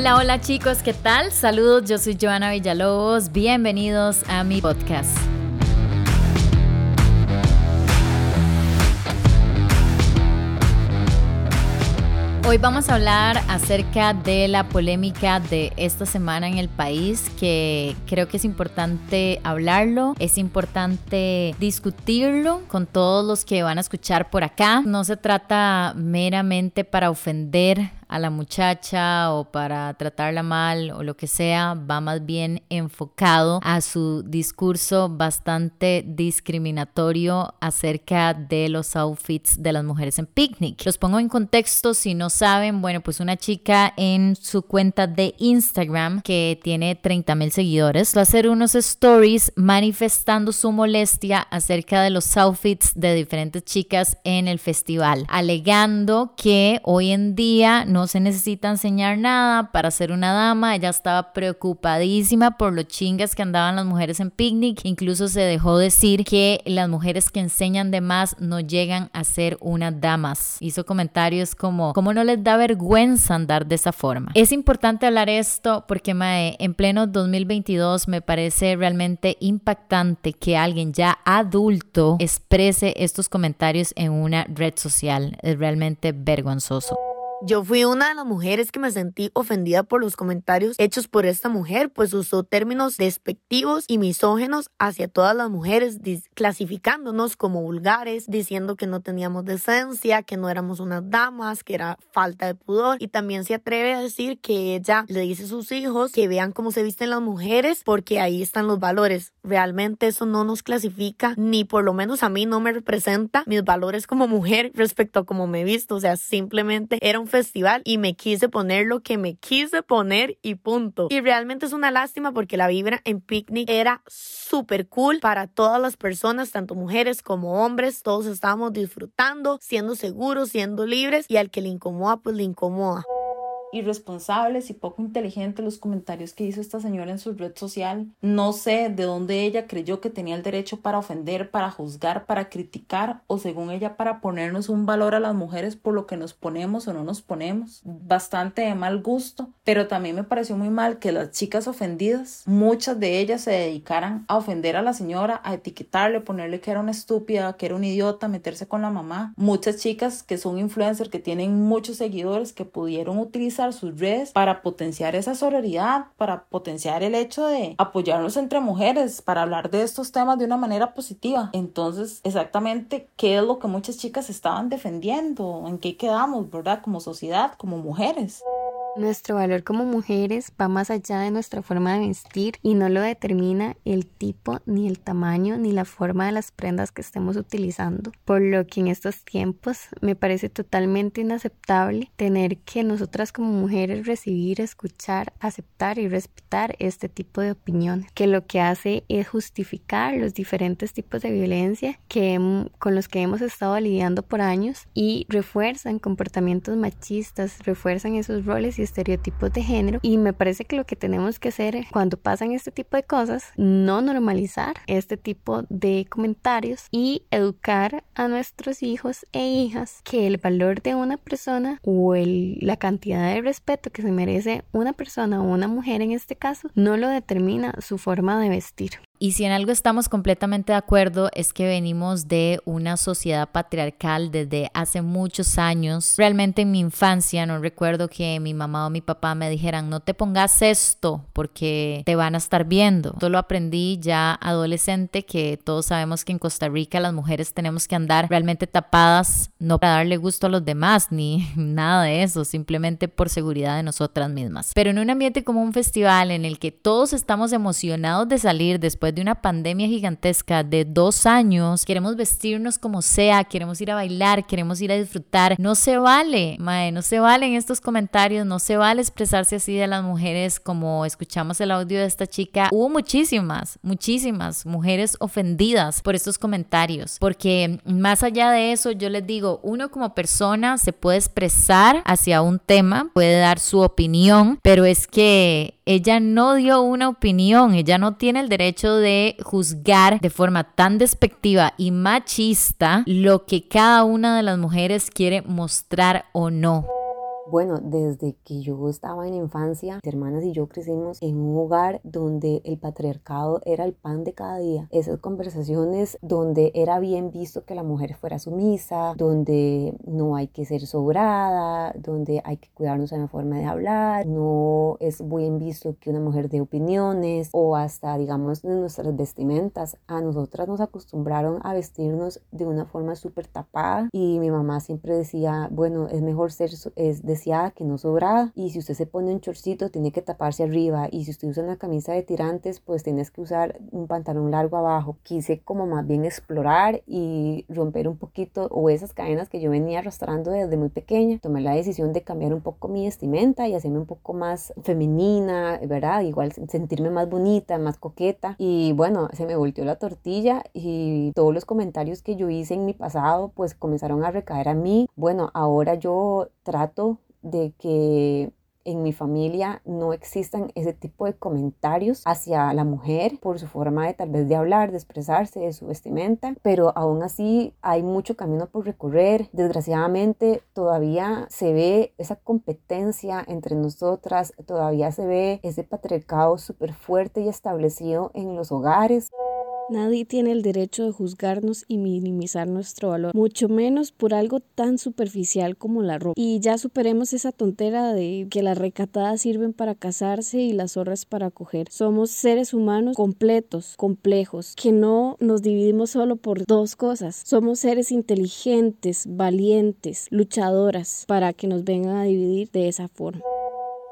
Hola, hola chicos, ¿qué tal? Saludos, yo soy Joana Villalobos, bienvenidos a mi podcast. Hoy vamos a hablar acerca de la polémica de esta semana en el país, que creo que es importante hablarlo, es importante discutirlo con todos los que van a escuchar por acá. No se trata meramente para ofender a la muchacha o para tratarla mal o lo que sea, va más bien enfocado a su discurso bastante discriminatorio acerca de los outfits de las mujeres en picnic. Los pongo en contexto si no saben, bueno, pues una chica en su cuenta de Instagram que tiene 30 mil seguidores va a hacer unos stories manifestando su molestia acerca de los outfits de diferentes chicas en el festival, alegando que hoy en día no no se necesita enseñar nada para ser una dama. Ella estaba preocupadísima por lo chingas que andaban las mujeres en picnic. Incluso se dejó decir que las mujeres que enseñan de más no llegan a ser unas damas. Hizo comentarios como, ¿cómo no les da vergüenza andar de esa forma? Es importante hablar esto porque mae, en pleno 2022 me parece realmente impactante que alguien ya adulto exprese estos comentarios en una red social. Es realmente vergonzoso. Yo fui una de las mujeres que me sentí ofendida por los comentarios hechos por esta mujer, pues usó términos despectivos y misógenos hacia todas las mujeres, clasificándonos como vulgares, diciendo que no teníamos decencia, que no éramos unas damas, que era falta de pudor. Y también se atreve a decir que ella le dice a sus hijos que vean cómo se visten las mujeres, porque ahí están los valores. Realmente eso no nos clasifica, ni por lo menos a mí no me representa mis valores como mujer respecto a cómo me visto. O sea, simplemente era un festival y me quise poner lo que me quise poner y punto. Y realmente es una lástima porque la vibra en picnic era súper cool para todas las personas, tanto mujeres como hombres. Todos estábamos disfrutando, siendo seguros, siendo libres y al que le incomoda, pues le incomoda irresponsables y poco inteligentes los comentarios que hizo esta señora en su red social. No sé de dónde ella creyó que tenía el derecho para ofender, para juzgar, para criticar o según ella para ponernos un valor a las mujeres por lo que nos ponemos o no nos ponemos. Bastante de mal gusto, pero también me pareció muy mal que las chicas ofendidas, muchas de ellas se dedicaran a ofender a la señora, a etiquetarle, ponerle que era una estúpida, que era un idiota, meterse con la mamá. Muchas chicas que son influencers, que tienen muchos seguidores, que pudieron utilizar sus redes para potenciar esa sororidad, para potenciar el hecho de apoyarnos entre mujeres, para hablar de estos temas de una manera positiva. Entonces, exactamente qué es lo que muchas chicas estaban defendiendo, en qué quedamos, ¿verdad? Como sociedad, como mujeres. Nuestro valor como mujeres va más allá de nuestra forma de vestir y no lo determina el tipo, ni el tamaño, ni la forma de las prendas que estemos utilizando. Por lo que en estos tiempos me parece totalmente inaceptable tener que nosotras como mujeres recibir, escuchar, aceptar y respetar este tipo de opiniones, que lo que hace es justificar los diferentes tipos de violencia que con los que hemos estado lidiando por años y refuerzan comportamientos machistas, refuerzan esos roles estereotipos de género y me parece que lo que tenemos que hacer cuando pasan este tipo de cosas, no normalizar este tipo de comentarios y educar a nuestros hijos e hijas que el valor de una persona o la cantidad de respeto que se merece una persona o una mujer en este caso no lo determina su forma de vestir. Y si en algo estamos completamente de acuerdo es que venimos de una sociedad patriarcal desde hace muchos años. Realmente en mi infancia no recuerdo que mi mamá o mi papá me dijeran no te pongas esto porque te van a estar viendo. Esto lo aprendí ya adolescente que todos sabemos que en Costa Rica las mujeres tenemos que andar realmente tapadas no para darle gusto a los demás ni nada de eso, simplemente por seguridad de nosotras mismas. Pero en un ambiente como un festival en el que todos estamos emocionados de salir después de una pandemia gigantesca de dos años, queremos vestirnos como sea, queremos ir a bailar, queremos ir a disfrutar. No se vale, mae, no se valen estos comentarios, no se vale expresarse así de las mujeres como escuchamos el audio de esta chica. Hubo muchísimas, muchísimas mujeres ofendidas por estos comentarios, porque más allá de eso, yo les digo, uno como persona se puede expresar hacia un tema, puede dar su opinión, pero es que ella no dio una opinión, ella no tiene el derecho de juzgar de forma tan despectiva y machista lo que cada una de las mujeres quiere mostrar o no. Bueno, desde que yo estaba en infancia, mis hermanas y yo crecimos en un hogar donde el patriarcado era el pan de cada día. Esas conversaciones donde era bien visto que la mujer fuera sumisa, donde no hay que ser sobrada, donde hay que cuidarnos en la forma de hablar, no es bien visto que una mujer dé opiniones o hasta, digamos, nuestras vestimentas. A nosotras nos acostumbraron a vestirnos de una forma súper tapada y mi mamá siempre decía, bueno, es mejor ser es deseada que no sobrada y si usted se pone un chorcito tiene que taparse arriba y si usted usa una camisa de tirantes pues tienes que usar un pantalón largo abajo. Quise como más bien explorar y romper un poquito o esas cadenas que yo venía arrastrando desde muy pequeña. Tomé la decisión de cambiar un poco mi vestimenta y hacerme un poco más femenina, ¿verdad? Igual sentirme más bonita, más coqueta y bueno, se me volteó la tortilla y todos los comentarios que yo hice en mi pasado pues comenzaron a recaer a mí. Bueno, ahora yo trato de que en mi familia no existan ese tipo de comentarios hacia la mujer por su forma de tal vez de hablar, de expresarse, de su vestimenta, pero aún así hay mucho camino por recorrer. Desgraciadamente todavía se ve esa competencia entre nosotras, todavía se ve ese patriarcado súper fuerte y establecido en los hogares. Nadie tiene el derecho de juzgarnos y minimizar nuestro valor, mucho menos por algo tan superficial como la ropa. Y ya superemos esa tontera de que las recatadas sirven para casarse y las zorras para coger. Somos seres humanos completos, complejos, que no nos dividimos solo por dos cosas. Somos seres inteligentes, valientes, luchadoras, para que nos vengan a dividir de esa forma.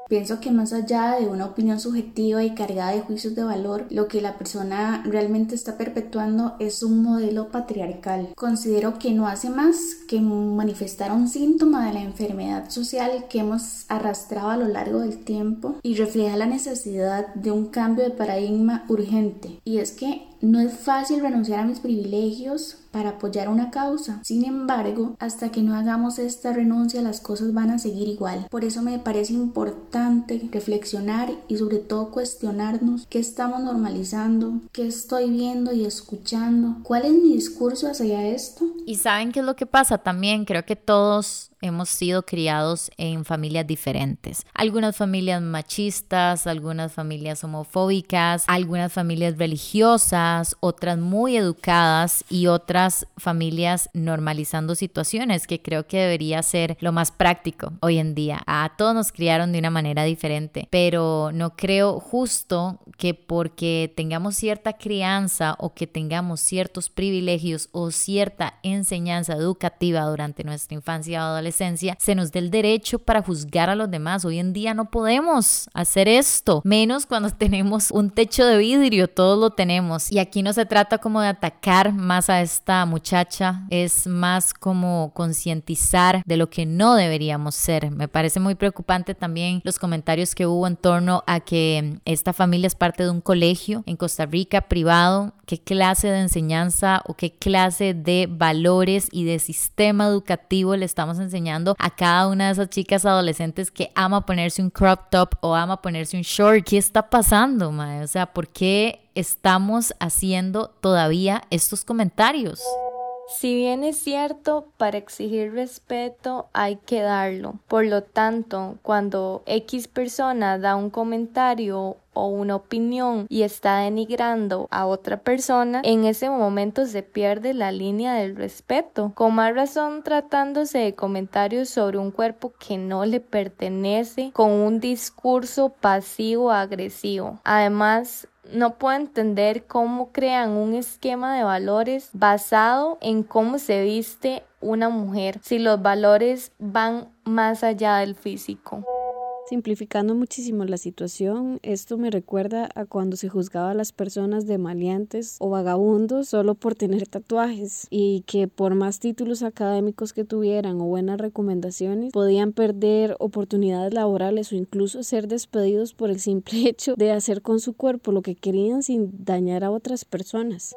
Pienso que más allá de una opinión subjetiva y cargada de juicios de valor, lo que la persona realmente está perpetuando es un modelo patriarcal. Considero que no hace más que manifestar un síntoma de la enfermedad social que hemos arrastrado a lo largo del tiempo y refleja la necesidad de un cambio de paradigma urgente. Y es que no es fácil renunciar a mis privilegios para apoyar una causa. Sin embargo, hasta que no hagamos esta renuncia, las cosas van a seguir igual. Por eso me parece importante reflexionar y sobre todo cuestionarnos qué estamos normalizando, qué estoy viendo y escuchando, cuál es mi discurso hacia esto. Y saben qué es lo que pasa también, creo que todos hemos sido criados en familias diferentes. Algunas familias machistas, algunas familias homofóbicas, algunas familias religiosas, otras muy educadas y otras familias normalizando situaciones que creo que debería ser lo más práctico hoy en día. A todos nos criaron de una manera diferente, pero no creo justo que porque tengamos cierta crianza o que tengamos ciertos privilegios o cierta enseñanza educativa durante nuestra infancia o adolescencia, se nos dé el derecho para juzgar a los demás. Hoy en día no podemos hacer esto, menos cuando tenemos un techo de vidrio, todos lo tenemos. Y aquí no se trata como de atacar más a esta muchacha, es más como concientizar de lo que no deberíamos ser. Me parece muy preocupante también los comentarios que hubo en torno a que esta familia es parte de un colegio en Costa Rica privado, qué clase de enseñanza o qué clase de valores y de sistema educativo le estamos enseñando a cada una de esas chicas adolescentes que ama ponerse un crop top o ama ponerse un short. ¿Qué está pasando, mae? O sea, ¿por qué estamos haciendo todavía estos comentarios? Si bien es cierto, para exigir respeto hay que darlo. Por lo tanto, cuando X persona da un comentario o una opinión y está denigrando a otra persona, en ese momento se pierde la línea del respeto. Con más razón tratándose de comentarios sobre un cuerpo que no le pertenece con un discurso pasivo agresivo. Además, no puedo entender cómo crean un esquema de valores basado en cómo se viste una mujer, si los valores van más allá del físico. Simplificando muchísimo la situación, esto me recuerda a cuando se juzgaba a las personas de maleantes o vagabundos solo por tener tatuajes y que por más títulos académicos que tuvieran o buenas recomendaciones podían perder oportunidades laborales o incluso ser despedidos por el simple hecho de hacer con su cuerpo lo que querían sin dañar a otras personas.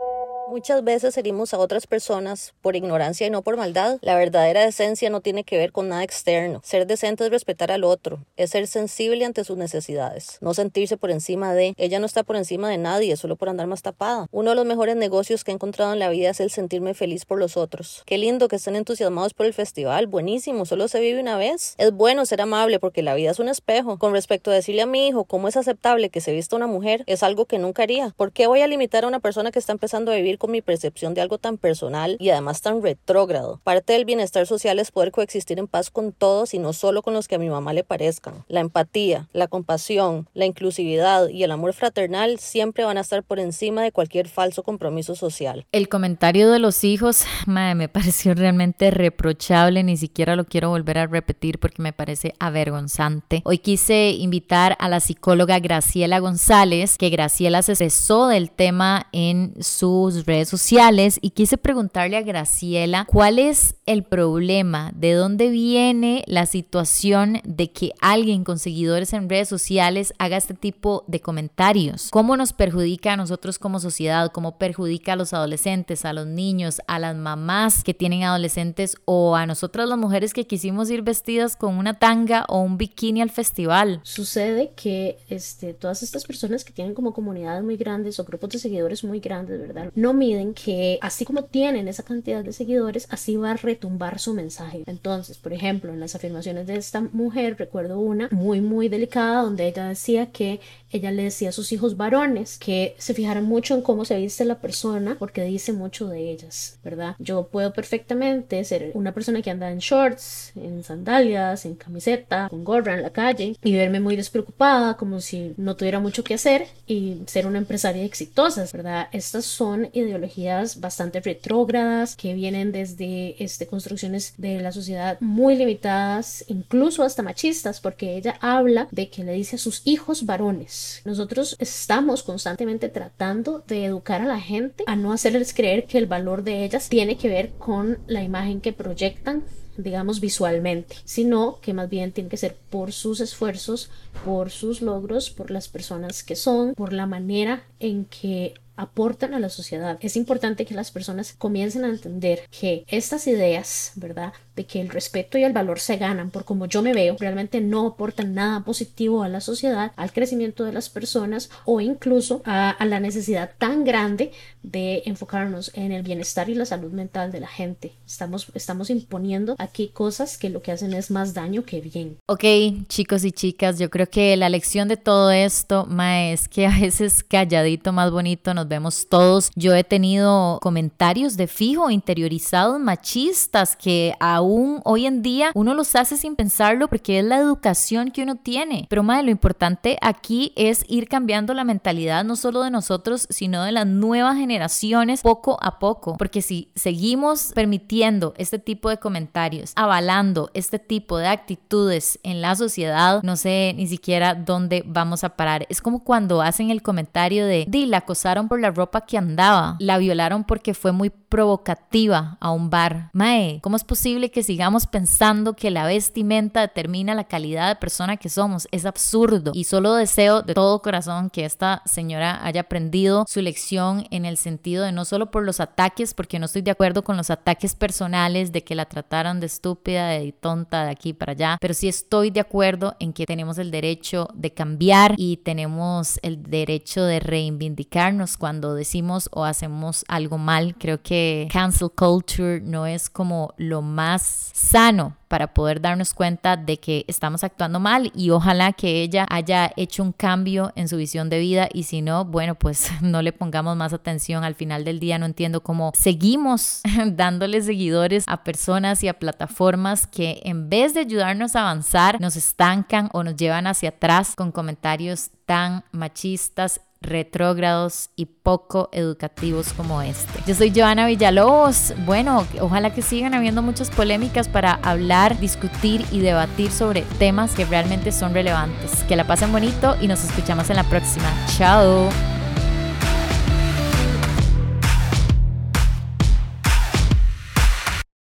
Muchas veces herimos a otras personas por ignorancia y no por maldad. La verdadera decencia no tiene que ver con nada externo. Ser decente es respetar al otro, es ser sensible ante sus necesidades, no sentirse por encima de. Ella no está por encima de nadie, solo por andar más tapada. Uno de los mejores negocios que he encontrado en la vida es el sentirme feliz por los otros. Qué lindo que estén entusiasmados por el festival, buenísimo, solo se vive una vez. Es bueno ser amable porque la vida es un espejo. Con respecto a decirle a mi hijo cómo es aceptable que se vista una mujer, es algo que nunca haría. ¿Por qué voy a limitar a una persona que está empezando a vivir con mi percepción de algo tan personal y además tan retrógrado. Parte del bienestar social es poder coexistir en paz con todos y no solo con los que a mi mamá le parezcan. La empatía, la compasión, la inclusividad y el amor fraternal siempre van a estar por encima de cualquier falso compromiso social. El comentario de los hijos me pareció realmente reprochable, ni siquiera lo quiero volver a repetir porque me parece avergonzante. Hoy quise invitar a la psicóloga Graciela González, que Graciela se cesó del tema en sus redes sociales y quise preguntarle a Graciela cuál es el problema, de dónde viene la situación de que alguien con seguidores en redes sociales haga este tipo de comentarios. ¿Cómo nos perjudica a nosotros como sociedad? ¿Cómo perjudica a los adolescentes, a los niños, a las mamás que tienen adolescentes o a nosotras las mujeres que quisimos ir vestidas con una tanga o un bikini al festival? Sucede que este, todas estas personas que tienen como comunidades muy grandes o grupos de seguidores muy grandes, ¿verdad? No miden que así como tienen esa cantidad de seguidores, así va a retumbar su mensaje. Entonces, por ejemplo, en las afirmaciones de esta mujer, recuerdo una muy, muy delicada donde ella decía que ella le decía a sus hijos varones que se fijaran mucho en cómo se viste la persona porque dice mucho de ellas, ¿verdad? Yo puedo perfectamente ser una persona que anda en shorts, en sandalias, en camiseta, con gorra en la calle y verme muy despreocupada como si no tuviera mucho que hacer y ser una empresaria exitosa, ¿verdad? Estas son ideologías bastante retrógradas que vienen desde este, construcciones de la sociedad muy limitadas, incluso hasta machistas, porque ella habla de que le dice a sus hijos varones. Nosotros estamos constantemente tratando de educar a la gente a no hacerles creer que el valor de ellas tiene que ver con la imagen que proyectan digamos visualmente, sino que más bien tiene que ser por sus esfuerzos, por sus logros, por las personas que son, por la manera en que aportan a la sociedad. Es importante que las personas comiencen a entender que estas ideas, ¿verdad? De que el respeto y el valor se ganan por como yo me veo, realmente no aportan nada positivo a la sociedad, al crecimiento de las personas o incluso a, la necesidad tan grande de enfocarnos en el bienestar y la salud mental de la gente. Estamos, estamos imponiendo aquí cosas que lo que hacen es más daño que bien. Ok, chicos y chicas, yo creo que la lección de todo esto, Ma, es que a veces calladito más bonito nos vemos todos. Yo he tenido comentarios de fijo interiorizados machistas que aún hoy en día uno los hace sin pensarlo porque es la educación que uno tiene. Pero madre, lo importante aquí es ir cambiando la mentalidad no solo de nosotros, sino de las nuevas generaciones poco a poco. Porque si seguimos permitiendo este tipo de comentarios, avalando este tipo de actitudes en la sociedad, no sé ni siquiera dónde vamos a parar. Es como cuando hacen el comentario de, di, la acosaron por la ropa que andaba. La violaron porque fue muy provocativa a un bar. Mae, ¿cómo es posible que sigamos pensando que la vestimenta determina la calidad de persona que somos? Es absurdo. Y solo deseo de todo corazón que esta señora haya aprendido su lección en el sentido de no solo por los ataques, porque no estoy de acuerdo con los ataques personales de que la trataron de estúpida, de tonta, de aquí para allá, pero sí estoy de acuerdo en que tenemos el derecho de cambiar y tenemos el derecho de reivindicarnos cuando decimos o hacemos algo mal. Creo que cancel culture no es como lo más sano para poder darnos cuenta de que estamos actuando mal y ojalá que ella haya hecho un cambio en su visión de vida y si no, bueno, pues no le pongamos más atención. Al final del día no entiendo cómo seguimos dándole seguidores a personas y a plataformas que en vez de ayudarnos a avanzar, nos estancan o nos llevan hacia atrás con comentarios tan machistas retrógrados y poco educativos como este. Yo soy Joana Villalobos. Bueno, ojalá que sigan habiendo muchas polémicas para hablar, discutir y debatir sobre temas que realmente son relevantes. Que la pasen bonito y nos escuchamos en la próxima. Chao.